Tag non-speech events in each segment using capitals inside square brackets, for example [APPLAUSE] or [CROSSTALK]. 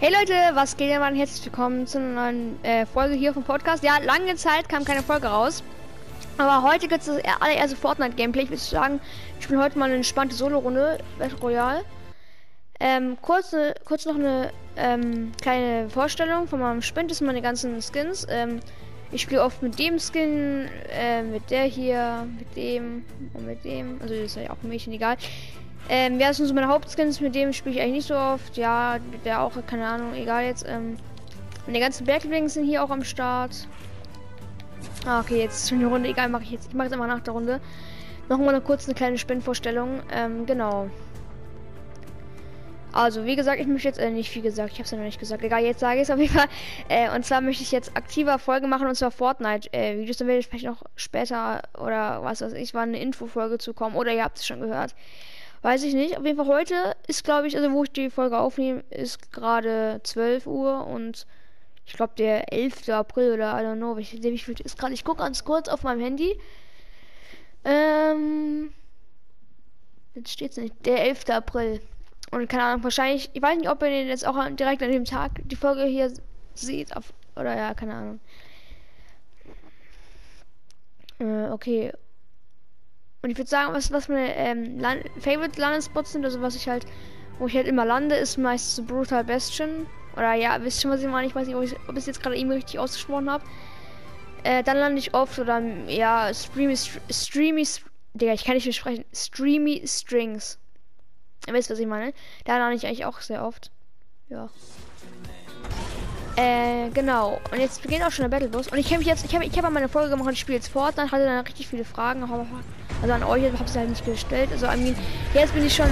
Hey Leute, was geht denn mal? Herzlich willkommen zu einer neuen äh, Folge hier vom Podcast. Ja, lange Zeit kam keine Folge raus. Aber heute gibt es das allererste Fortnite-Gameplay. Ich würde sagen, ich spiele heute mal eine entspannte Solo-Runde, Battle Royale. Ähm, kurz, kurz noch eine ähm, kleine Vorstellung von meinem Spind. Das sind meine ganzen Skins. Ähm, ich spiele oft mit dem Skin, äh, mit der hier, mit dem und mit dem. Also das ist ja auch ein Mädchen egal. Ähm, ja, das sind so meine Hauptskins, mit dem spiele ich eigentlich nicht so oft. Ja, der auch, keine Ahnung, egal jetzt. Ähm, meine ganzen Berglings sind hier auch am Start. Ah, okay, jetzt ist schon die Runde. Egal, mache ich jetzt. Ich mache es immer nach der Runde. Noch mal eine kurz eine kleine Spinnvorstellung. Ähm, genau. Also, wie gesagt, ich möchte jetzt, äh, nicht wie gesagt, ich habe es ja noch nicht gesagt. Egal, jetzt sage ich es auf jeden Fall. Äh, und zwar möchte ich jetzt aktiver Folge machen und zwar Fortnite-Videos. Äh, dann werde ich vielleicht noch später oder was weiß ich, war eine Infofolge zu kommen. Oder ihr habt es schon gehört. Weiß ich nicht. Auf jeden Fall heute ist, glaube ich, also wo ich die Folge aufnehme, ist gerade 12 Uhr und ich glaube der 11. April oder I don't know, wie viel ist gerade. Ich gucke ganz kurz auf meinem Handy. Ähm. Jetzt steht es nicht. Der 11. April. Und keine Ahnung, wahrscheinlich, ich weiß nicht, ob ihr jetzt auch direkt an dem Tag die Folge hier seht. Auf, oder ja, keine Ahnung. Äh, okay. Und ich würde sagen, was, was meine ähm, Land Favorite Landespots sind, also was ich halt, wo ich halt immer lande, ist meistens Brutal Bastion. Oder ja, wisst schon, was ich meine. Ich weiß nicht, ob ich es jetzt gerade eben richtig ausgesprochen habe. Äh, dann lande ich oft oder ja, Streamy, Streamy, Digga, ich kann nicht mehr sprechen. Streamy Strings. Ihr wisst, was ich meine. Da lande ich eigentlich auch sehr oft. Ja. Äh, genau. Und jetzt beginnt auch schon der Battle Bus. Und ich kenne mich jetzt, ich habe ich hab meine Folge gemacht, ich spiele jetzt Fortnite, hatte dann richtig viele Fragen. Also an euch ich halt nicht gestellt. Also an mir. Jetzt bin ich schon.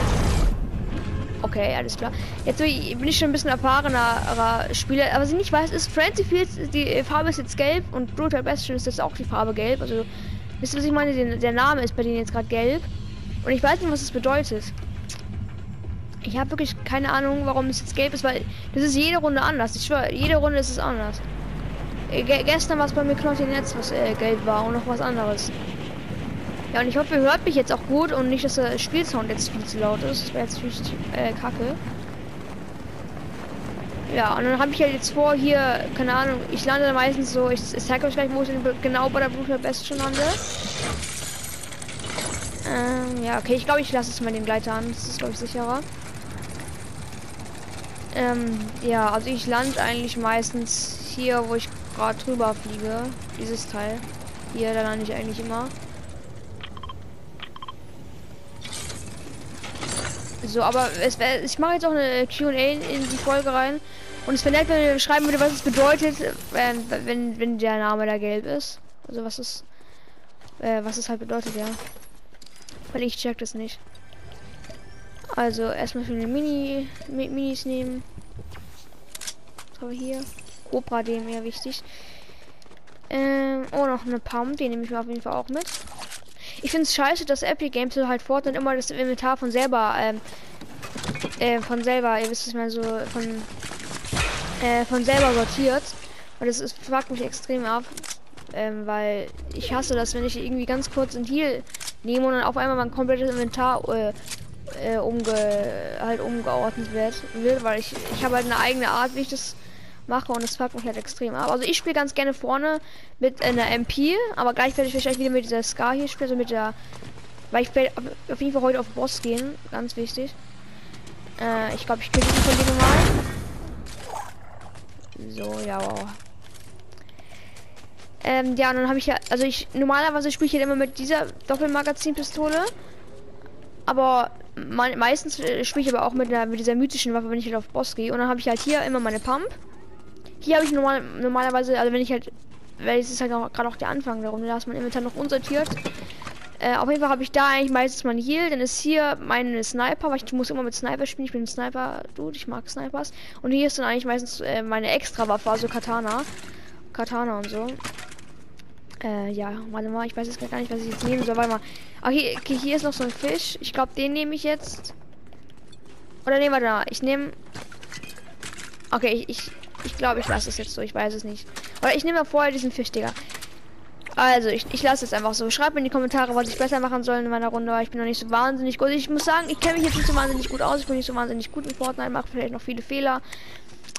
Okay, alles klar. Jetzt bin ich schon ein bisschen erfahrener Spieler. Aber was ich nicht weiß, ist Frenzy Fields, die Farbe ist jetzt gelb und Brutal Bastion ist jetzt auch die Farbe gelb. Also, wisst ihr, was ich meine? Der, der Name ist bei denen jetzt gerade gelb. Und ich weiß nicht, was das bedeutet. Ich habe wirklich keine Ahnung, warum es jetzt gelb ist, weil das ist jede Runde anders. Ich schwöre, jede Runde ist es anders. Ge gestern war es bei mir Knochen Netz, was äh, gelb war und noch was anderes. Ja, und ich hoffe, ihr hört mich jetzt auch gut und nicht, dass der Spielsound jetzt viel zu laut ist. Das wäre jetzt richtig äh, kacke. Ja, und dann habe ich halt jetzt vor, hier, keine Ahnung, ich lande meistens so, ich, ich zeige euch gleich, wo ich genau bei der Bluter Best schon lande. Ähm, ja, okay, ich glaube, ich lasse es mal den Gleiter an. Das ist, glaube ich, sicherer. Ähm, ja, also ich lande eigentlich meistens hier, wo ich gerade drüber fliege. Dieses Teil. Hier, da lande ich eigentlich immer. So, aber es ich mache jetzt auch eine QA in die Folge rein. Und es wäre nett, wenn ihr schreiben würde, was es bedeutet, wenn, wenn, wenn der Name da gelb ist. Also was es, äh, was es halt bedeutet, ja. Weil ich check das nicht. Also erstmal für den Mini Minis nehmen. Was haben wir hier? Cobra dem eher wichtig. Ähm, oh, noch eine Pump, die nehme ich mir auf jeden Fall auch mit. Ich finde es scheiße, dass Epic Games so halt Fortnite immer das Inventar von selber, ähm, äh, von selber, ihr wisst es mal so, von, äh, von selber sortiert. Und das ist, fuckt mich extrem ab. Ähm, weil ich hasse das, wenn ich irgendwie ganz kurz ein Heal nehme und dann auf einmal mein komplettes Inventar äh, äh, umge halt umgeordnet wird, wird weil ich ich habe halt eine eigene Art, wie ich das mache und es fuckt mich halt extrem ab. Also ich spiele ganz gerne vorne mit einer MP, aber gleich werde ich wahrscheinlich wieder mit dieser Scar hier spielen, also mit der, weil ich werde auf jeden Fall heute auf Boss gehen, ganz wichtig. Äh, ich glaube, ich kriege von denen mal. So, ja, wow. Ähm, ja, und dann habe ich ja, also ich normalerweise spiele ich halt immer mit dieser Doppelmagazin-Pistole, aber me meistens äh, spiele ich aber auch mit, der, mit dieser mythischen Waffe, wenn ich halt auf Boss gehe. Und dann habe ich halt hier immer meine Pump. Hier habe ich normal, normalerweise, also wenn ich halt, weil es ist halt gerade auch der Anfang darum, da ist mein Inventar noch unsortiert. Äh, auf jeden Fall habe ich da eigentlich meistens mein Heal, dann ist hier meine Sniper, weil ich muss immer mit Sniper spielen. Ich bin ein Sniper-Dude, ich mag Snipers. Und hier ist dann eigentlich meistens äh, meine Extra-Waffe, also Katana. Katana und so. Äh, ja, warte mal, ich weiß jetzt gar nicht, was ich jetzt nehmen soll. Warte mal. Okay, okay hier ist noch so ein Fisch. Ich glaube, den nehme ich jetzt. Oder nehmen wir da. Ich nehme. Okay, ich, ich glaube, ich lasse es jetzt so. Ich weiß es nicht. Oder ich nehme vorher diesen Fisch, Digga. Also, ich, ich lasse es einfach so. Schreibt mir in die Kommentare, was ich besser machen soll in meiner Runde, ich bin noch nicht so wahnsinnig gut. Ich muss sagen, ich kenne mich jetzt nicht so wahnsinnig gut aus. Ich bin nicht so wahnsinnig gut in Fortnite, mache vielleicht noch viele Fehler.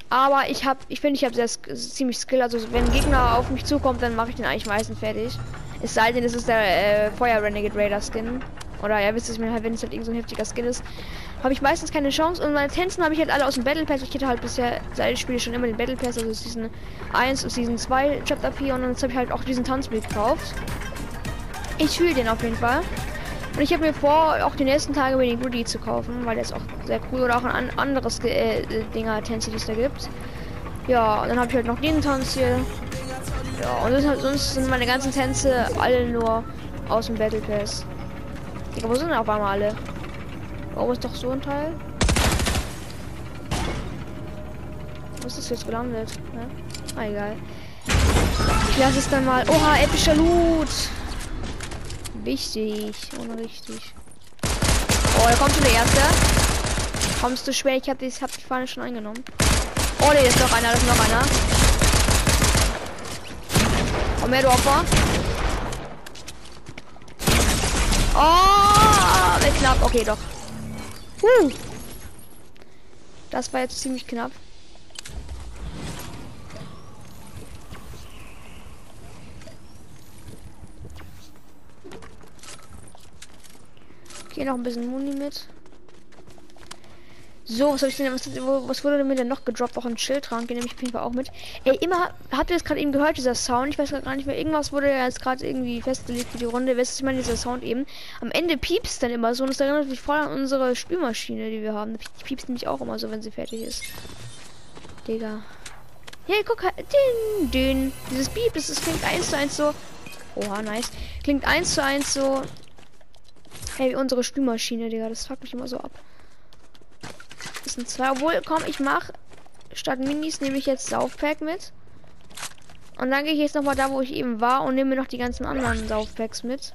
Aber ich habe, ich finde, ich habe sehr ziemlich Skill. Also, wenn ein Gegner auf mich zukommt, dann mache ich den eigentlich meistens fertig. Es sei denn, es ist der äh, Feuer Renegade Raider Skin. Oder ja, wisst ihr, wenn es halt irgend so ein heftiger Skin ist, habe ich meistens keine Chance. Und meine Tänzen habe ich halt alle aus dem Battle Pass. Ich hätte halt bisher, seit ich spiele schon immer den Battle Pass, also Season 1 und Season 2 Chapter 4. Und jetzt habe ich halt auch diesen Tanz gekauft. Ich fühle den auf jeden Fall. Und ich habe mir vor, auch die nächsten Tage mir den Goodie zu kaufen, weil der ist auch sehr cool. Oder auch ein anderes äh, Dinger, Tänze, die es da gibt. Ja, und dann habe ich halt noch den Tanz hier. Ja, und sonst, sonst sind meine ganzen Tänze alle nur aus dem Battle Pass. Digga, wo sind denn auf einmal alle? Oh, ist doch so ein Teil. Wo ist das jetzt gelandet? Ne? Ah, egal. Ich lasse es dann mal. Oha, epischer Loot. Wichtig. Ohne. Oh, da kommt schon der erste. Kommst du schwer? Ich habe hab die Fahne schon eingenommen. Oh, ne, ist noch einer. Das ist noch einer. Komm her, du Opfer. Oh, knapp. Okay, doch. Uh. Das war jetzt ziemlich knapp. Okay, noch ein bisschen Muni mit. So, was habe ich denn, was, was, wurde mir denn noch gedroppt? Auch ein Schildtrank, den nehme ich auf jeden Fall auch mit. Ey, immer, habt ihr das gerade eben gehört, dieser Sound? Ich weiß gar nicht mehr, irgendwas wurde ja jetzt gerade irgendwie festgelegt für die Runde. Weißt du, ich meine, dieser Sound eben. Am Ende piepst dann immer so und das erinnert mich voll an unsere Spülmaschine, die wir haben. Die piepst nämlich auch immer so, wenn sie fertig ist. Digga. Hey, guck den, den. Dieses Piep, das, das klingt eins zu eins so. Oha, nice. Klingt eins zu eins so. Hey, unsere Spülmaschine, Digga. Das fuckt mich immer so ab. Das sind zwei. Obwohl, komm, ich mach statt Minis nehme ich jetzt Saufpack mit. Und dann gehe ich jetzt noch mal da, wo ich eben war und nehme mir noch die ganzen anderen Saufpacks mit.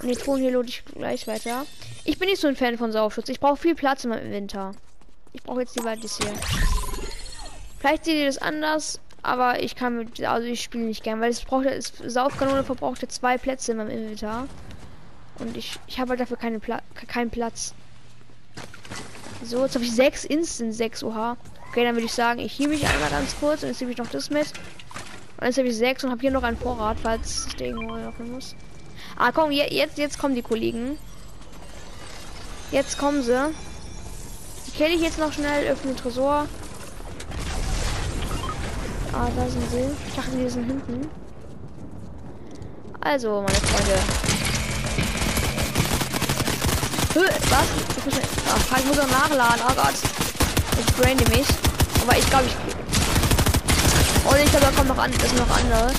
Und die Ton hier lade ich gleich weiter. Ich bin nicht so ein Fan von Saufschutz. Ich brauche viel Platz im Winter. Ich brauche jetzt lieber das hier. Vielleicht seht ihr das anders, aber ich kann mit, also ich spiele nicht gern, weil es braucht, es Saufkanone verbraucht ja zwei Plätze in meinem Inventar. Und ich, ich habe halt dafür keine Pla keinen Platz. So, jetzt habe ich sechs Instant 6 Oha. Okay, dann würde ich sagen, ich hiebe mich einmal ganz kurz und jetzt nehme ich noch das mit. Und jetzt habe ich sechs und habe hier noch einen Vorrat, falls ich irgendwo öffnen muss. Ah, komm, jetzt, jetzt kommen die Kollegen. Jetzt kommen sie. Die kenne ich jetzt noch schnell, öffne den Tresor. Ah, da sind sie. Ich dachte, die sind hinten. Also, meine Freunde. Was? Ach, ich muss noch nachladen. Oh Gott. Ich brande mich. Aber ich glaube, ich. Und ich glaube, da kommen noch an. Das sind noch andere.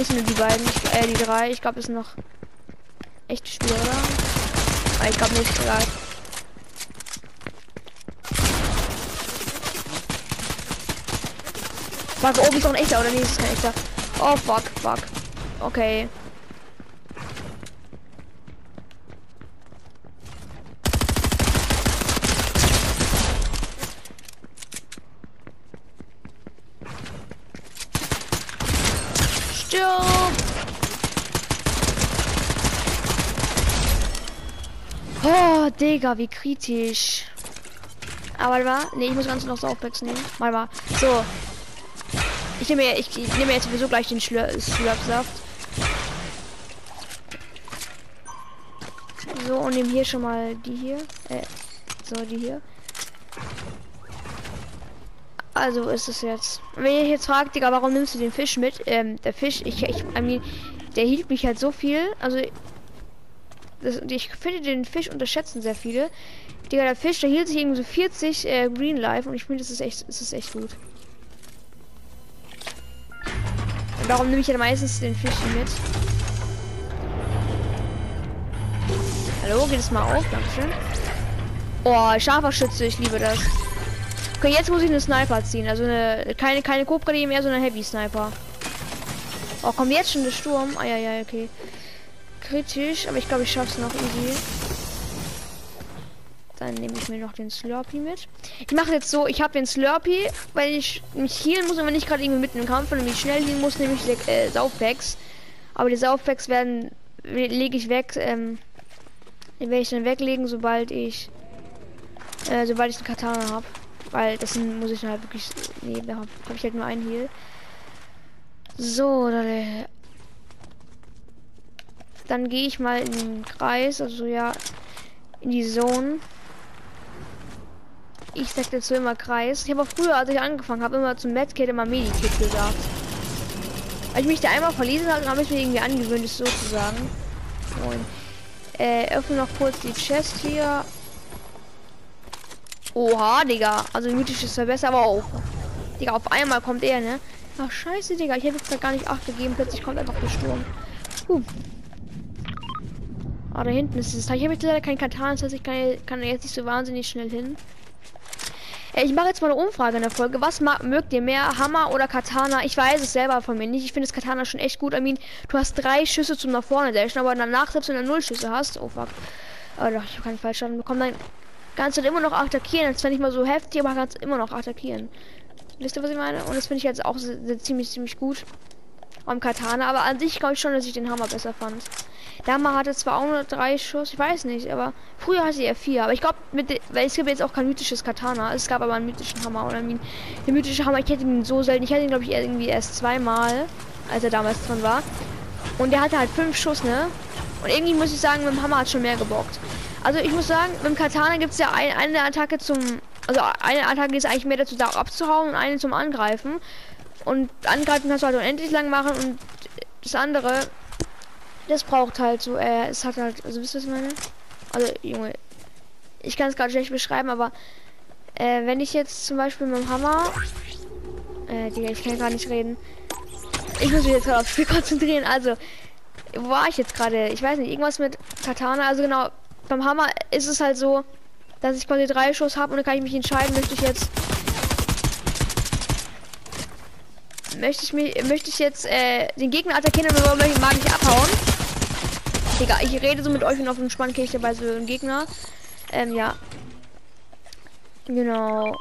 Ist nur die beiden. Ich, äh, die drei. Ich glaube, es sind noch echte Spieler, oder? Aber ich glaube nicht. Egal. Fuck, oben ist doch ein echter, oder? Nee, ist kein echter. Oh, fuck, fuck. Okay. Digga, wie kritisch. Aber warte mal. Ne, ich muss ganz noch Saufpacks nehmen. Warte mal. So. Ich nehme ich, ich nehme jetzt sowieso gleich den Schlürpsaft. So, und nehme hier schon mal die hier. Äh, so, die hier. Also ist es jetzt. Wenn ihr jetzt fragt, Digga, warum nimmst du den Fisch mit? Ähm, der Fisch, ich, ich, I mean, der hielt mich halt so viel. Also das, ich finde den Fisch unterschätzen sehr viele. Digga, der Fisch, der hielt sich irgendwie so 40 äh, Green Life und ich finde, das ist echt, das ist echt gut. Und darum nehme ich ja meistens den Fisch mit. Hallo, geht es mal auf? Dankeschön. Oh, scharfer Schütze, ich liebe das. Okay, jetzt muss ich eine Sniper ziehen. Also eine keine keine Cobra mehr, sondern Heavy Sniper. Oh, kommt jetzt schon der Sturm. Ah ja, ja, okay kritisch, aber ich glaube, ich schaffe es noch easy. Dann nehme ich mir noch den Slurpee mit. Ich mache jetzt so, ich habe den Slurpee, weil ich mich healen muss und wenn ich gerade irgendwie mitten im Kampf und mich schnell healen muss, nehme ich äh, Saufpacks. Aber die Saufpacks werden, lege ich weg, ähm, werde ich dann weglegen, sobald ich, äh, sobald ich den Katana habe. Weil das muss ich halt wirklich, nee, da habe hab ich halt nur einen Heal. So, dann gehe ich mal in den Kreis, also ja, in die Zone. Ich sag dazu immer Kreis. Ich habe auch früher, als ich angefangen habe, immer zum Medkit immer Medikit gesagt. Als ich mich da einmal verlesen habe, habe ich mir irgendwie angewöhnt, es so zu sagen. Und, äh, öffne noch kurz die Chest hier. Oha, Digga. Also mythisch ist ja besser, aber auch. Digga, auf einmal kommt er, ne? Ach, scheiße, Digga. Ich hätte jetzt da gar nicht acht gegeben. Plötzlich kommt einfach der Sturm. Uh. Ah, da hinten ist es. Ich habe jetzt leider kein Katan, das heißt, ich kann, kann jetzt nicht so wahnsinnig schnell hin. Ich mache jetzt mal eine Umfrage in der Folge. Was mögt ihr mehr, Hammer oder Katana? Ich weiß es selber von mir nicht. Ich finde das Katana schon echt gut. I du hast drei Schüsse zum nach vorne dashen, aber danach, selbst wenn du null Schüsse hast, oh fuck. Oh doch, ich habe keinen Fallschaden bekommen. Dann kannst du immer noch attackieren. Das ist nicht mal so heftig, aber kannst immer noch attackieren. Wisst ihr, was ich meine? Und das finde ich jetzt auch ziemlich, ziemlich gut. Am Katana, aber an sich glaube ich schon, dass ich den Hammer besser fand. Hammer hatte zwar auch nur drei Schuss, ich weiß nicht, aber früher hatte er vier. Aber ich glaube, weil es gibt jetzt auch kein mythisches Katana. Es gab aber einen mythischen Hammer oder ein, der mythische Hammer. Ich hätte ihn so selten. Ich hatte ihn glaube ich irgendwie erst zweimal, als er damals drin war. Und der hatte halt fünf Schuss, ne? Und irgendwie muss ich sagen, mit dem Hammer hat schon mehr gebockt. Also ich muss sagen, mit dem Katana gibt es ja ein, eine Attacke zum, also eine Attacke ist eigentlich mehr dazu da abzuhauen und eine zum Angreifen. Und angreifen kannst du halt unendlich lang machen und das andere das braucht halt so, äh, es hat halt, also wisst ihr, was ich meine? Also, Junge, ich kann es gerade schlecht beschreiben, aber äh, wenn ich jetzt zum Beispiel mit dem Hammer, äh, Digga, ich kann gar nicht reden. Ich muss mich jetzt gerade aufs Spiel [LAUGHS] konzentrieren. Also, wo war ich jetzt gerade? Ich weiß nicht, irgendwas mit Katana. Also genau, beim Hammer ist es halt so, dass ich quasi drei Schuss habe und dann kann ich mich entscheiden, möchte ich jetzt möchte ich mich möchte ich jetzt äh, den Gegner attackieren oder mag ich abhauen? Digga, ich rede so mit euch und auf dem Spann kriege ich dabei so einen Gegner. Ähm, ja. Genau.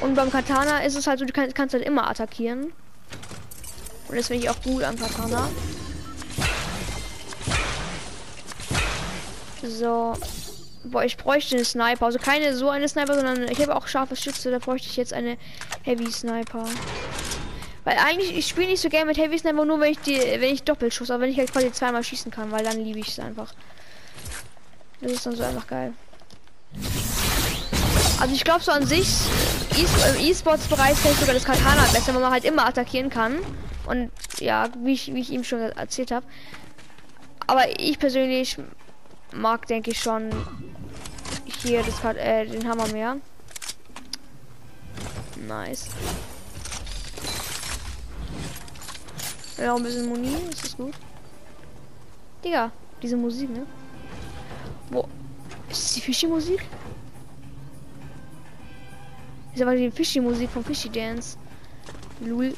Und beim Katana ist es halt so, du kannst, kannst halt immer attackieren. Und das finde ich auch gut am Katana. So. Boah, ich bräuchte einen Sniper. Also keine so eine Sniper, sondern ich habe auch scharfe Schütze. Da bräuchte ich jetzt eine Heavy Sniper. Weil eigentlich, ich spiele nicht so gerne mit Heavy Sniper, nur wenn ich die, wenn ich Doppelschuss, aber wenn ich halt quasi zweimal schießen kann, weil dann liebe ich es einfach. Das ist dann so einfach geil. Also ich glaube so an sich, im E-Sports-Bereich fällt sogar das Katana besser, weil man halt immer attackieren kann. Und ja, wie ich, wie ich ihm schon erzählt habe. Aber ich persönlich mag, denke ich schon, hier das äh, den Hammer mehr. Nice. Ja, ein bisschen Muni, ist das gut. Digga, diese Musik, ne? Wo? Ist das die Fischi-Musik? Ist aber die Fischi-Musik von Fischi Dance. Lul.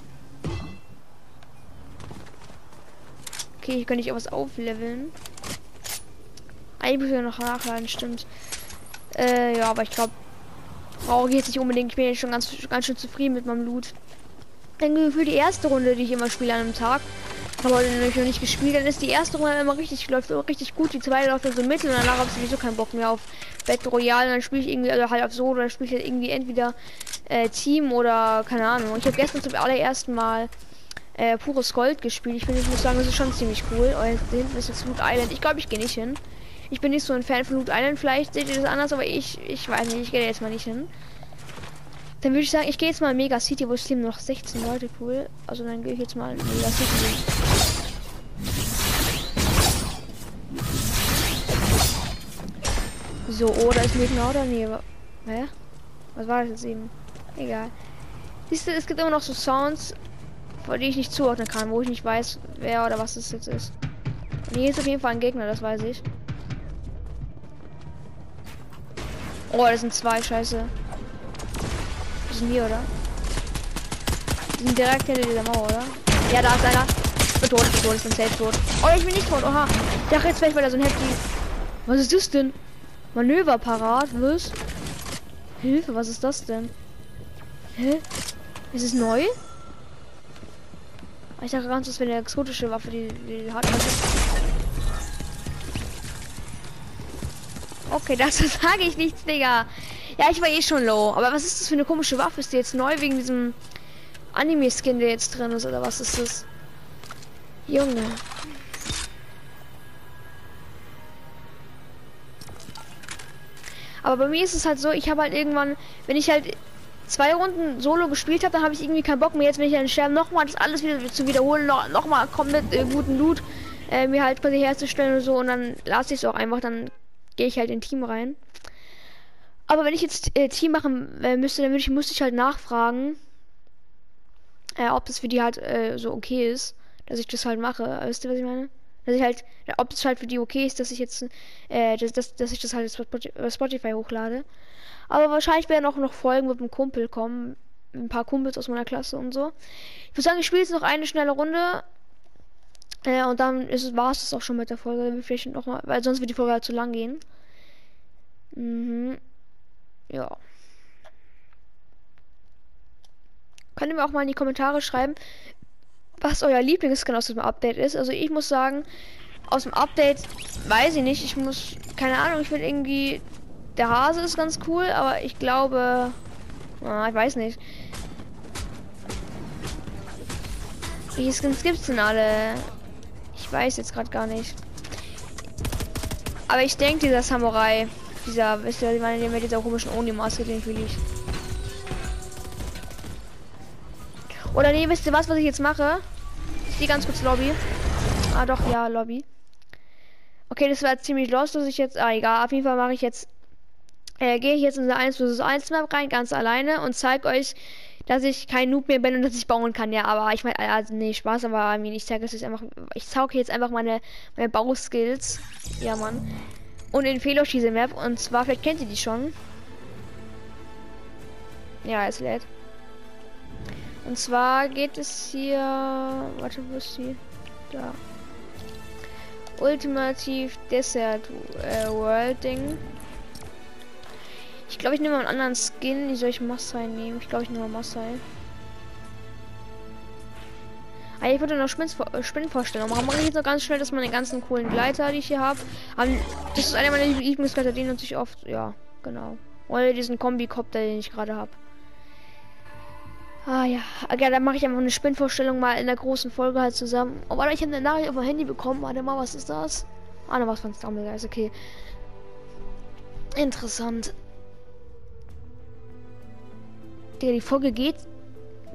Okay, hier kann ich auch was aufleveln. Eigentlich muss ich noch nachladen, stimmt. Äh, ja, aber ich glaube, brauche ich jetzt nicht unbedingt. Ich bin jetzt schon ganz, ganz schön zufrieden mit meinem Loot denke für die erste Runde, die ich immer spiele an einem Tag. Habe heute nämlich noch nicht gespielt, dann ist die erste Runde immer richtig, läuft richtig gut, die zweite läuft dann so mittel und danach habe ich sowieso keinen Bock mehr auf Battle Royale, dann spiele ich irgendwie, also halt auf so, oder spiele ich halt irgendwie entweder äh, Team oder keine Ahnung. Ich habe gestern zum allerersten Mal äh, pures Gold gespielt. Ich finde, ich muss sagen, das ist schon ziemlich cool. Oh, jetzt, hinten ist jetzt Loot Island. Ich glaube, ich gehe nicht hin. Ich bin nicht so ein Fan von Loot Island. Vielleicht seht ihr das anders, aber ich, ich weiß nicht. Ich gehe jetzt mal nicht hin. Dann würde ich sagen, ich gehe jetzt mal in Mega City, wo es Team noch 16 Leute cool. Also dann gehe ich jetzt mal in Mega City. So, oder ist mir genau daneben. Hä? Was war das jetzt eben? Egal. Siehst du, es gibt immer noch so Sounds, die ich nicht zuordnen kann, wo ich nicht weiß, wer oder was es jetzt ist. Und hier ist auf jeden Fall ein Gegner, das weiß ich. Oh, das sind zwei, scheiße sind hier, oder? Die direkt hinter dieser Mauer, oder? Ja, da ist einer. Ich bin tot, ich bin tot, ich bin safe tot. Oh, ich bin nicht tot, oha. Ich dachte jetzt vielleicht, weil er so ein heftig. Was ist das denn? Manöver parat, was? Hilfe, was ist das denn? Hä? Ist es neu? Ich dachte ganz, das wäre eine exotische Waffe, die, die hat. Okay, [LAUGHS] das sage ich nichts, Digga. Ja, ich war eh schon low. Aber was ist das für eine komische Waffe? Ist die jetzt neu wegen diesem Anime-Skin, der jetzt drin ist? Oder was ist das? Junge. Aber bei mir ist es halt so, ich habe halt irgendwann, wenn ich halt zwei Runden Solo gespielt habe, dann habe ich irgendwie keinen Bock mehr. Jetzt, wenn ich einen Scherben nochmal das alles wieder zu wiederholen, noch, noch mal komplett äh, guten Loot äh, mir halt quasi herzustellen und so und dann lasse ich es auch einfach, dann gehe ich halt in Team rein. Aber wenn ich jetzt äh, Team machen äh, müsste, dann würde ich, müsste ich halt nachfragen, äh, ob das für die halt äh, so okay ist, dass ich das halt mache. Wisst ihr, was ich meine? Dass ich halt, ob es halt für die okay ist, dass ich jetzt, äh, dass, dass, dass ich das halt über Spotify hochlade. Aber wahrscheinlich werden auch noch Folgen mit einem Kumpel kommen. Ein paar Kumpels aus meiner Klasse und so. Ich würde sagen, ich spiele jetzt noch eine schnelle Runde. Äh, und dann ist es, war es das auch schon mit der Folge. Vielleicht noch mal, weil sonst wird die Folge halt zu lang gehen. Mhm. Ja. Könnt ihr mir auch mal in die Kommentare schreiben, was euer Lieblingsskin aus dem Update ist. Also ich muss sagen, aus dem Update weiß ich nicht. Ich muss, keine Ahnung, ich finde irgendwie, der Hase ist ganz cool, aber ich glaube, ah, ich weiß nicht. Welche Skins gibt's denn alle? Ich weiß jetzt gerade gar nicht. Aber ich denke, dieser Samurai, dieser, wisst ihr, ich meine, mit dieser komischen Oni-Maske, den will ich. Oder nee, wisst ihr was, was ich jetzt mache? Ich gehe ganz kurz Lobby. Ah doch, ja, Lobby. Okay, das war ziemlich los, dass ich jetzt. Ah, egal, auf jeden Fall mache ich jetzt. Äh, gehe ich jetzt in der 1 vs 1 Map rein, ganz alleine und zeige euch, dass ich kein Noob mehr bin und dass ich bauen kann. Ja, aber ich meine, also nee, Spaß, aber ich zeige es jetzt einfach. Ich zeige jetzt einfach meine, meine Bauskills. Ja, Mann. Und in Fehlschieße Map. Und zwar, vielleicht kennt ihr die schon. Ja, es lädt. Und zwar geht es hier. Warte, wo ist sie? Da. Ultimativ Desert äh, World Ding. Ich glaube, ich nehme mal einen anderen Skin. Wie soll ich Masai nehmen? Ich glaube, ich nehme Masai. Ah, ich würde noch Spinnenvorstellung machen. Mache ich jetzt noch ganz schnell, dass meine ganzen coolen Gleiter, die ich hier habe. Das ist einer meiner Lieblingsgleiter, den nutze ich oft. Ja, genau. Oder diesen Kombikopter, den ich gerade habe. Ah ja, ja dann mache ich einfach eine Spinnvorstellung mal in der großen Folge halt zusammen. Oh, warte, ich habe eine Nachricht auf mein Handy bekommen. Warte mal, was ist das? Ah, ne, was von Stumblegeist, okay. Interessant. Digga, die Folge geht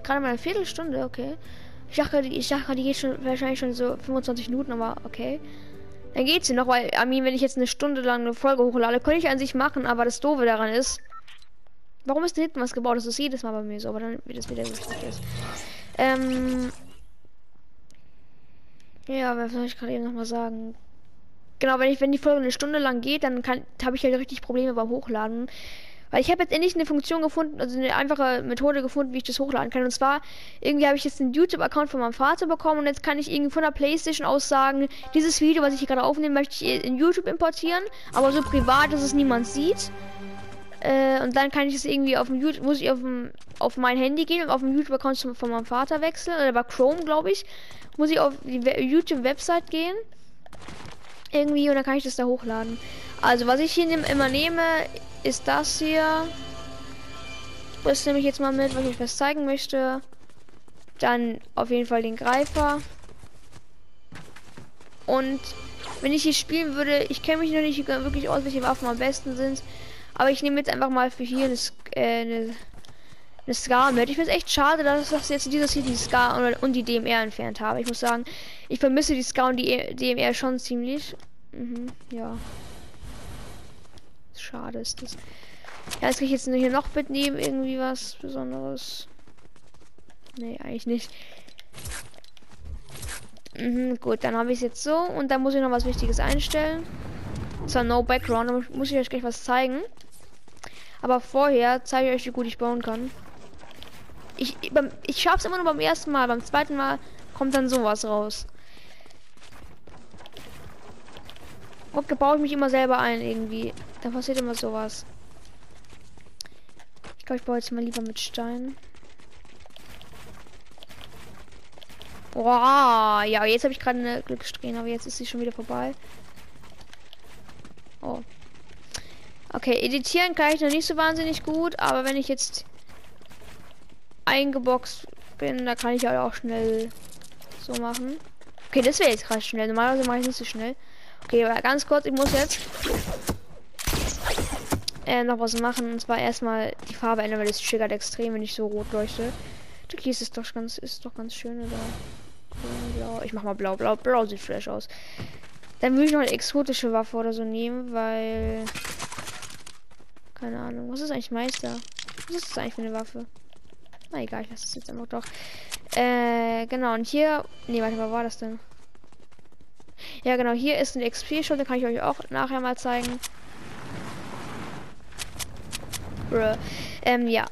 gerade mal eine Viertelstunde, okay. Ich dachte, ich dachte, die geht schon wahrscheinlich schon so 25 Minuten, aber okay. Dann geht sie noch, weil, mean, wenn ich jetzt eine Stunde lang eine Folge hochlade, könnte ich an sich machen, aber das Doofe daran ist, Warum ist da hinten was gebaut? Das ist jedes Mal bei mir so, aber dann wird es wieder wichtig ist. Ähm. Ja, was soll ich gerade eben noch mal sagen? Genau, wenn ich, wenn die Folge eine Stunde lang geht, dann habe ich halt richtig Probleme beim Hochladen. Weil ich habe jetzt endlich eine Funktion gefunden, also eine einfache Methode gefunden, wie ich das hochladen kann. Und zwar, irgendwie habe ich jetzt einen YouTube-Account von meinem Vater bekommen und jetzt kann ich irgendwie von der Playstation aus sagen, dieses Video, was ich hier gerade aufnehme, möchte ich in YouTube importieren, aber so privat, dass es niemand sieht. Äh, und dann kann ich es irgendwie auf dem YouTube, muss ich auf, dem, auf mein Handy gehen und auf dem YouTube-Account von meinem Vater wechseln. Oder bei Chrome, glaube ich. Muss ich auf die YouTube-Website gehen. Irgendwie und dann kann ich das da hochladen. Also was ich hier nehm, immer nehme, ist das hier. Das nehme ich jetzt mal mit, was ich was zeigen möchte. Dann auf jeden Fall den Greifer. Und wenn ich hier spielen würde, ich kenne mich noch nicht wirklich aus, welche Waffen am besten sind. Aber ich nehme jetzt einfach mal für hier eine, äh, eine, eine Scar mit. Ich finde es echt schade, dass ich jetzt dieses hier die Scar und, die DMR entfernt habe. Ich muss sagen, ich vermisse die Scar und die DMR schon ziemlich. Mhm, ja. Schade ist das. Ja, jetzt kann ich jetzt hier noch mitnehmen, irgendwie was Besonderes. Nee, eigentlich nicht. Mhm, gut, dann habe ich es jetzt so und dann muss ich noch was Wichtiges einstellen. Zwar no background, muss ich euch gleich was zeigen. Aber vorher zeige ich euch, wie gut ich bauen kann. Ich, beim, ich schaff's immer nur beim ersten Mal. Beim zweiten Mal kommt dann sowas raus. Okay, baue ich mich immer selber ein irgendwie. Da passiert immer sowas. Ich glaube, ich baue jetzt mal lieber mit Stein. Boah, ja, jetzt habe ich gerade eine Glückssträhne, aber jetzt ist sie schon wieder vorbei. Oh. Okay, editieren kann ich noch nicht so wahnsinnig gut, aber wenn ich jetzt eingeboxt bin, da kann ich halt auch schnell so machen. Okay, das wäre jetzt gerade schnell. Normalerweise mache ich nicht so schnell. Okay, aber ganz kurz, ich muss jetzt äh, noch was machen. Und zwar erstmal die Farbe ändern, weil das triggert extrem, wenn ich so rot leuchte. Okay, ist doch ganz, ist doch ganz schön, oder? Blau. Ich mach mal blau. Blau, blau sieht fresh aus. Dann würde ich noch eine exotische Waffe oder so nehmen, weil. Keine Ahnung. Was ist eigentlich Meister? Was ist das eigentlich für eine Waffe? Na egal, ich lasse das jetzt einfach doch. Äh, genau. Und hier. Nee, warte, was war das denn? Ja, genau. Hier ist eine XP-Schulter. Kann ich euch auch nachher mal zeigen. Bruh. Ähm, ja.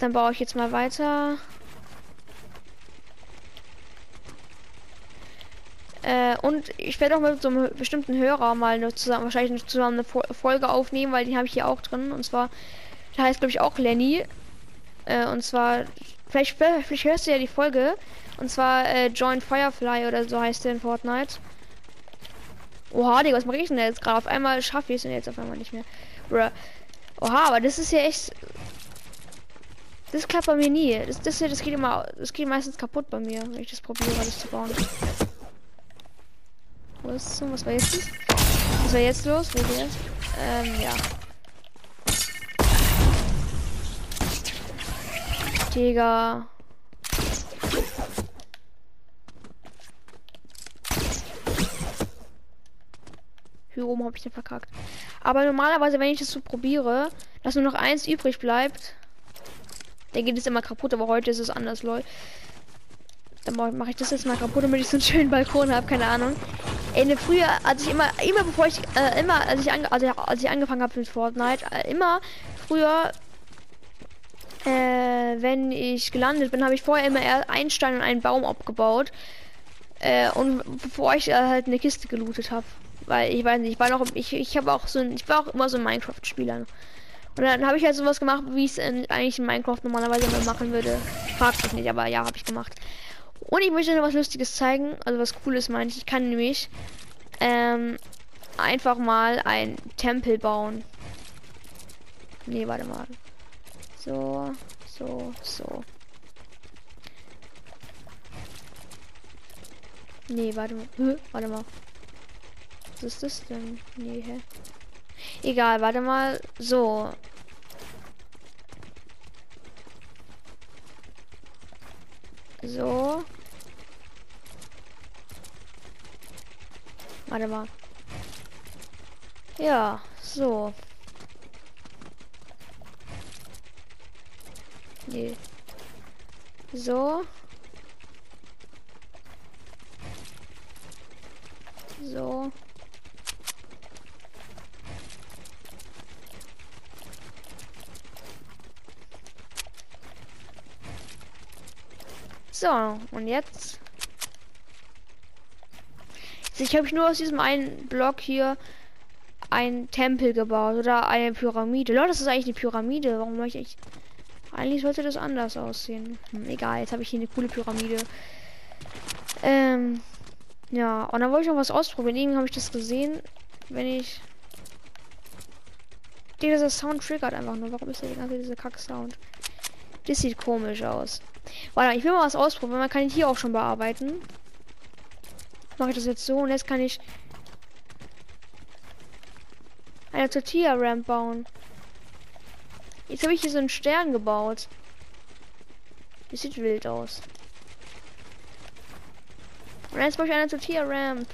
Dann baue ich jetzt mal weiter. Äh, und ich werde auch mit so einem bestimmten Hörer mal eine zusammen, wahrscheinlich zusammen eine Folge aufnehmen, weil die habe ich hier auch drin. Und zwar, der heißt glaube ich auch Lenny. Äh, und zwar, vielleicht, vielleicht hörst du ja die Folge. Und zwar äh, Join Firefly oder so heißt der in Fortnite. Oha, Digga, was mache ich denn jetzt gerade? Auf einmal schaffe ich es jetzt auf einmal nicht mehr. Bruh. Oha, aber das ist ja echt. Das klappt bei mir nie. Das, das, das geht immer. Das geht meistens kaputt bei mir, wenn ich das probiere, alles zu bauen. Es? Was war jetzt? Was war jetzt los? Wo ist? Ähm, ja. Digga. Hier oben habe ich den verkackt. Aber normalerweise, wenn ich das so probiere, dass nur noch eins übrig bleibt, dann geht es immer kaputt. Aber heute ist es anders, Leute. Dann mache ich das jetzt mal kaputt, damit ich so einen schönen Balkon habe, keine Ahnung. Ende früher, als ich immer, immer bevor ich, äh, immer, als ich, also, als ich angefangen habe mit Fortnite, äh, immer früher, äh, wenn ich gelandet bin, habe ich vorher immer einen Stein und einen Baum abgebaut. Äh, und bevor ich äh, halt eine Kiste gelootet habe. Weil ich weiß nicht, ich war noch, ich, ich habe auch so ein, ich war auch immer so ein Minecraft-Spieler. Und dann habe ich halt sowas gemacht, wie es eigentlich in Minecraft normalerweise immer machen würde. Fragt mich nicht, aber ja, habe ich gemacht. Und ich möchte noch was Lustiges zeigen. Also was Cooles meine ich. Ich kann nämlich ähm, einfach mal ein Tempel bauen. Nee, warte mal. So, so, so. Nee, warte mal. Warte mal. Was ist das denn? Nee, hä? Egal, warte mal. So. So. Warte mal. Ja, so. Nee. So. So. So, und jetzt ich habe nur aus diesem einen Block hier ein Tempel gebaut oder eine Pyramide. Leute, das ist eigentlich eine Pyramide. Warum möchte ich eigentlich sollte das anders aussehen. Hm, egal, jetzt habe ich hier eine coole Pyramide. Ähm, ja, und dann wollte ich noch was ausprobieren. Irgendwie habe ich das gesehen, wenn ich. Dieser Sound triggert einfach nur. Warum ist der ganze dieser Kack-Sound? Das sieht komisch aus. Warte, ich will mal was ausprobieren. Man kann ihn hier auch schon bearbeiten mache ich das jetzt so und jetzt kann ich eine Tortilla Ramp bauen. Jetzt habe ich hier so einen Stern gebaut. Das sieht wild aus. Und jetzt baue ich eine Tortilla Ramp.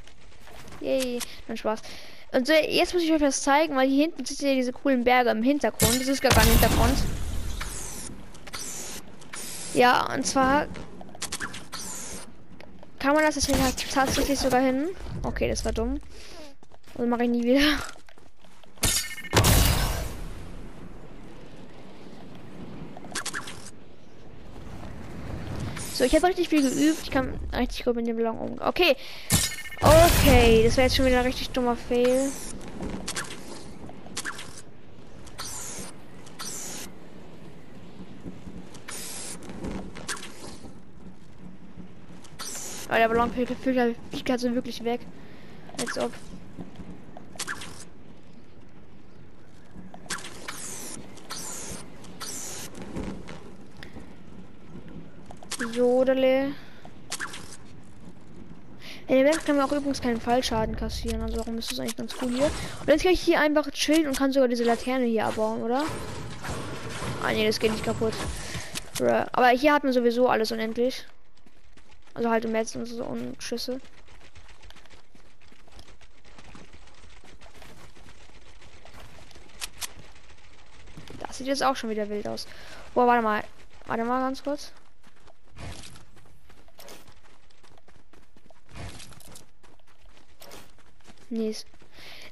Yay. Dann Spaß. Und so, jetzt muss ich euch was zeigen, weil hier hinten seht ihr diese coolen Berge im Hintergrund. Das ist gar kein Hintergrund. Ja, und zwar kann man das jetzt tatsächlich sogar hin? Okay, das war dumm. Das mache ich nie wieder. So, ich habe richtig viel geübt. Ich kann richtig gut mit dem Long umgehen. Okay. Okay, das war jetzt schon wieder ein richtig dummer Fail. Aber der Ballon fliegt also wirklich weg. Als ob. So, Dale. In der Map kann man auch übrigens keinen Fallschaden kassieren, also warum ist das eigentlich ganz cool hier? Und jetzt kann ich hier einfach chillen und kann sogar diese Laterne hier abbauen, oder? Ah ne, das geht nicht kaputt. Aber hier hat man sowieso alles unendlich. Also halt im und so und Schüsse. Das sieht jetzt auch schon wieder wild aus. Boah, warte mal. Warte mal ganz kurz. Nee.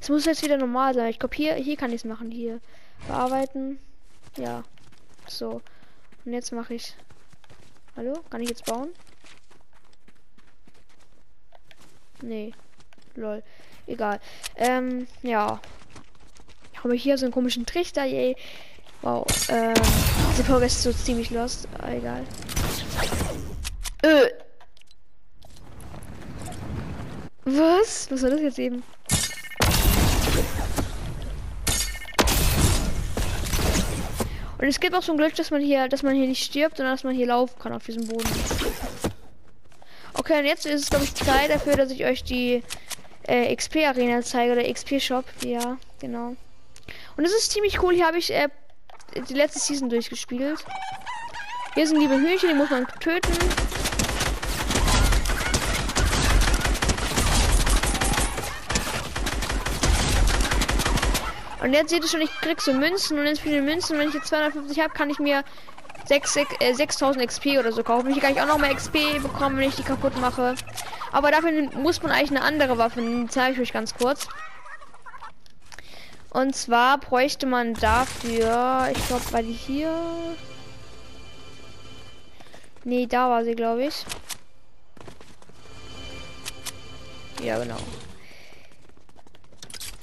Es muss jetzt wieder normal sein. Ich glaube, hier, hier kann ich es machen. Hier. Bearbeiten. Ja. So. Und jetzt mache ich. Hallo? Kann ich jetzt bauen? Nee. Lol. Egal. Ähm, ja. Habe hier so einen komischen Trichter, yay. Wow. Ähm, diese Folge ist so ziemlich lost. Egal. Äh. Was? Was war das jetzt eben? Und es gibt auch so ein Glück, dass man hier, dass man hier nicht stirbt, sondern dass man hier laufen kann auf diesem Boden. Okay, und jetzt ist es glaube ich Zeit dafür, dass ich euch die äh, XP Arena zeige oder XP Shop. Ja, genau. Und es ist ziemlich cool. Hier habe ich äh, die letzte Season durchgespielt. Hier sind liebe Hühnchen, die muss man töten. Und jetzt seht ihr schon, ich krieg so Münzen und jetzt viele Münzen. Wenn ich jetzt 250 habe, kann ich mir 6, äh, 6000 XP oder so kaufen. Hier kann ich auch noch mehr XP bekommen, wenn ich die kaputt mache. Aber dafür muss man eigentlich eine andere Waffe. Die zeige ich euch ganz kurz. Und zwar bräuchte man dafür, ich glaube, war die hier. Nee, da war sie, glaube ich. Ja, genau.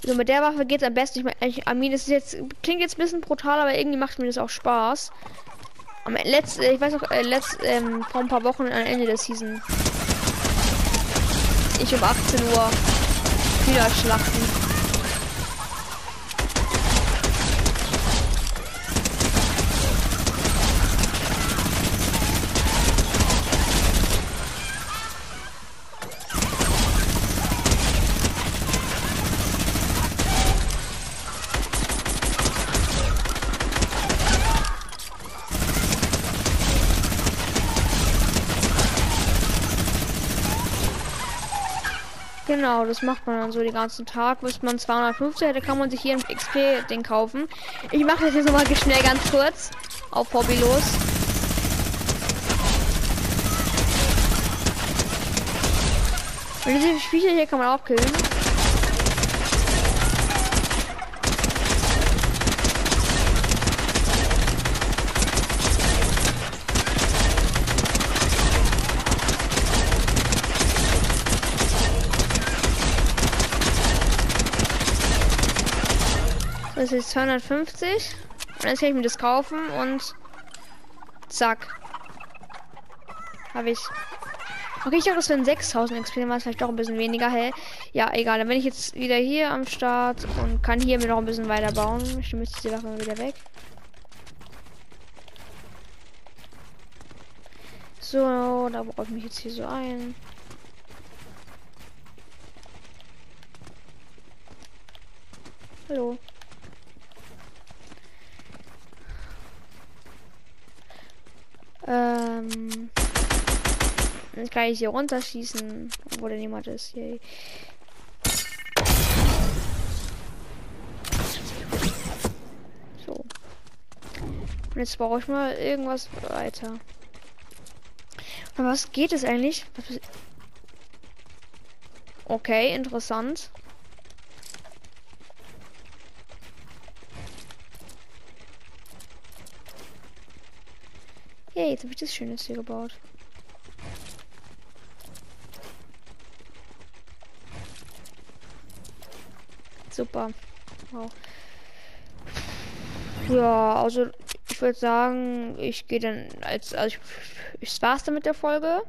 So, mit der Waffe geht es am besten. Ich meine, Armin, das ist jetzt, klingt jetzt ein bisschen brutal, aber irgendwie macht mir das auch Spaß. Am letzten, ich weiß noch, äh, letzt, ähm, vor ein paar Wochen am Ende der Season. Ich um 18 Uhr wieder schlachten. Genau, das macht man dann so den ganzen Tag. Bis man 250 hätte, kann man sich hier ein XP-Ding kaufen. Ich mache das jetzt nochmal schnell ganz kurz. Auf Hobby los. Und diese Viecher hier kann man auch killen. Das ist 250. Und jetzt kann ich mir das kaufen und zack. Habe ich. Okay, ich dachte, das wären 6000 XP, dann war es vielleicht doch ein bisschen weniger hell. Ja, egal. Dann bin ich jetzt wieder hier am Start und kann hier mir noch ein bisschen weiter bauen. Ich jetzt die mal wieder weg. So, da brauche ich mich jetzt hier so ein. Hallo. Dann kann ich hier runterschießen, wo da niemand ist. Yay. So. Und jetzt brauche ich mal irgendwas weiter. Aber was geht es eigentlich? Okay, interessant. Hey, jetzt habe ich das Schönes hier gebaut. Super. Wow. Ja, also ich würde sagen, ich gehe dann als also ich, ich war's dann mit der Folge.